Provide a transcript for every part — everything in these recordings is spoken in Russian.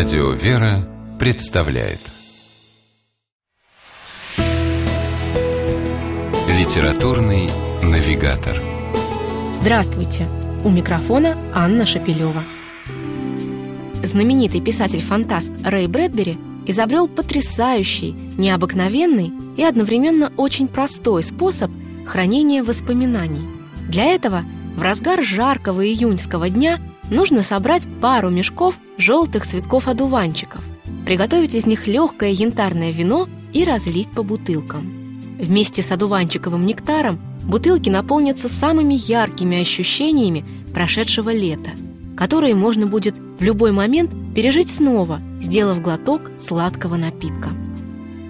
Радио «Вера» представляет Литературный навигатор Здравствуйте! У микрофона Анна Шапилева. Знаменитый писатель-фантаст Рэй Брэдбери изобрел потрясающий, необыкновенный и одновременно очень простой способ хранения воспоминаний. Для этого в разгар жаркого июньского дня нужно собрать пару мешков желтых цветков одуванчиков, приготовить из них легкое янтарное вино и разлить по бутылкам. Вместе с одуванчиковым нектаром бутылки наполнятся самыми яркими ощущениями прошедшего лета, которые можно будет в любой момент пережить снова, сделав глоток сладкого напитка.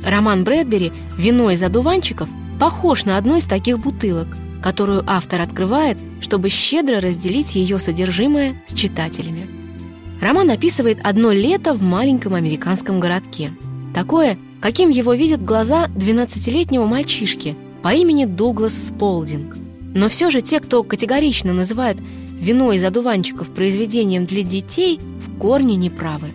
Роман Брэдбери «Вино из одуванчиков» похож на одну из таких бутылок, которую автор открывает чтобы щедро разделить ее содержимое с читателями. Роман описывает одно лето в маленьком американском городке. Такое, каким его видят глаза 12-летнего мальчишки по имени Дуглас Сполдинг. Но все же те, кто категорично называет «Вино из одуванчиков» произведением для детей, в корне неправы.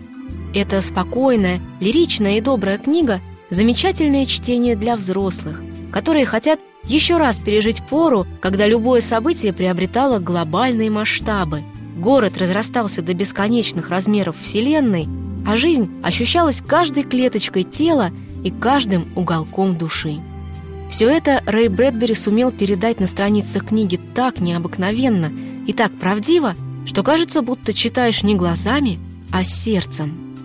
Это спокойная, лиричная и добрая книга – замечательное чтение для взрослых, которые хотят еще раз пережить пору, когда любое событие приобретало глобальные масштабы. Город разрастался до бесконечных размеров Вселенной, а жизнь ощущалась каждой клеточкой тела и каждым уголком души. Все это Рэй Брэдбери сумел передать на страницах книги так необыкновенно и так правдиво, что кажется, будто читаешь не глазами, а сердцем.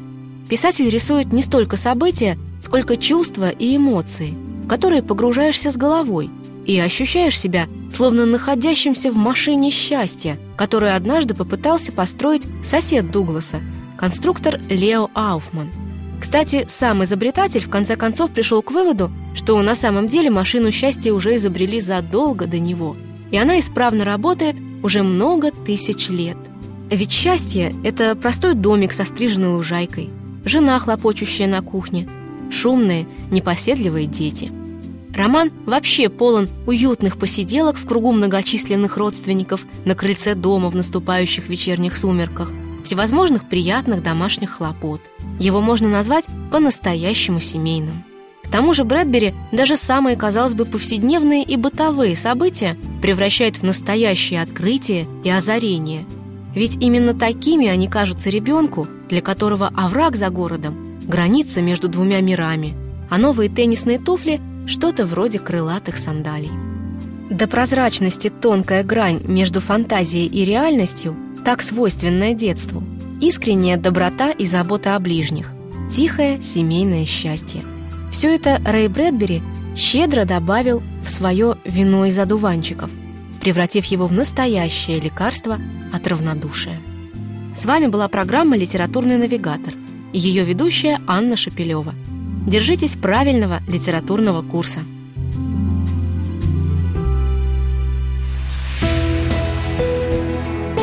Писатель рисует не столько события, сколько чувства и эмоции – которые погружаешься с головой и ощущаешь себя словно находящимся в машине счастья, которую однажды попытался построить сосед Дугласа, конструктор Лео Ауфман. Кстати, сам изобретатель в конце концов пришел к выводу, что на самом деле машину счастья уже изобрели задолго до него, и она исправно работает уже много тысяч лет. Ведь счастье – это простой домик со стриженной лужайкой, жена, хлопочущая на кухне, шумные, непоседливые дети – Роман вообще полон уютных посиделок в кругу многочисленных родственников на крыльце дома в наступающих вечерних сумерках, всевозможных приятных домашних хлопот. Его можно назвать по-настоящему семейным. К тому же Брэдбери даже самые, казалось бы, повседневные и бытовые события превращает в настоящее открытие и озарение. Ведь именно такими они кажутся ребенку, для которого овраг за городом – граница между двумя мирами, а новые теннисные туфли – что-то вроде крылатых сандалий. До прозрачности тонкая грань между фантазией и реальностью, так свойственная детству, искренняя доброта и забота о ближних, тихое семейное счастье. Все это Рэй Брэдбери щедро добавил в свое вино из одуванчиков, превратив его в настоящее лекарство от равнодушия. С вами была программа «Литературный навигатор» и ее ведущая Анна Шапилева – Держитесь правильного литературного курса.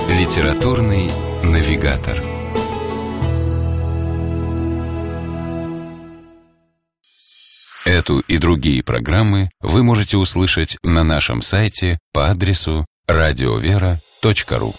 Литературный навигатор. Эту и другие программы вы можете услышать на нашем сайте по адресу радиовера.ру.